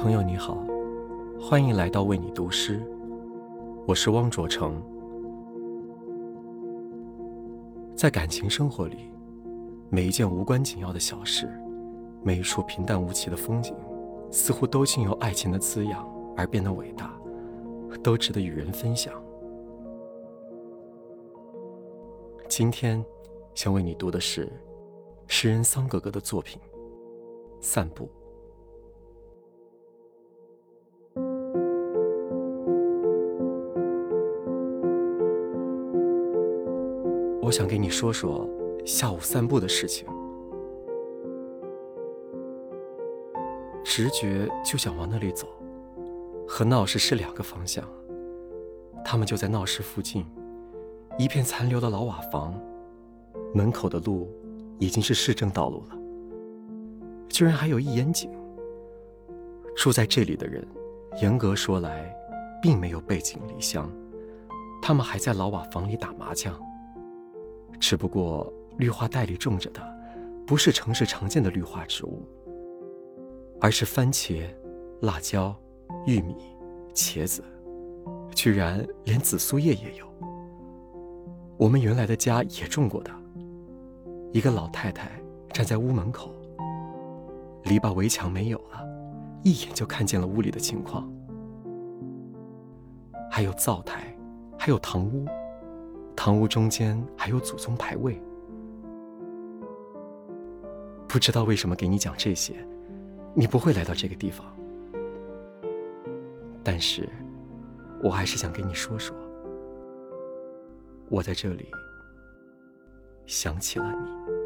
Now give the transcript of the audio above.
朋友你好，欢迎来到为你读诗，我是汪卓成。在感情生活里，每一件无关紧要的小事，每一处平淡无奇的风景，似乎都经由爱情的滋养而变得伟大，都值得与人分享。今天想为你读的是诗人桑格格的作品《散步》。我想给你说说下午散步的事情。直觉就想往那里走，和闹市是两个方向。他们就在闹市附近，一片残留的老瓦房，门口的路已经是市政道路了，居然还有一眼井。住在这里的人，严格说来，并没有背井离乡，他们还在老瓦房里打麻将。只不过绿化带里种着的，不是城市常见的绿化植物，而是番茄、辣椒、玉米、茄子，居然连紫苏叶也有。我们原来的家也种过的。一个老太太站在屋门口，篱笆围墙没有了，一眼就看见了屋里的情况，还有灶台，还有堂屋。房屋中间还有祖宗牌位，不知道为什么给你讲这些，你不会来到这个地方。但是，我还是想跟你说说，我在这里想起了你。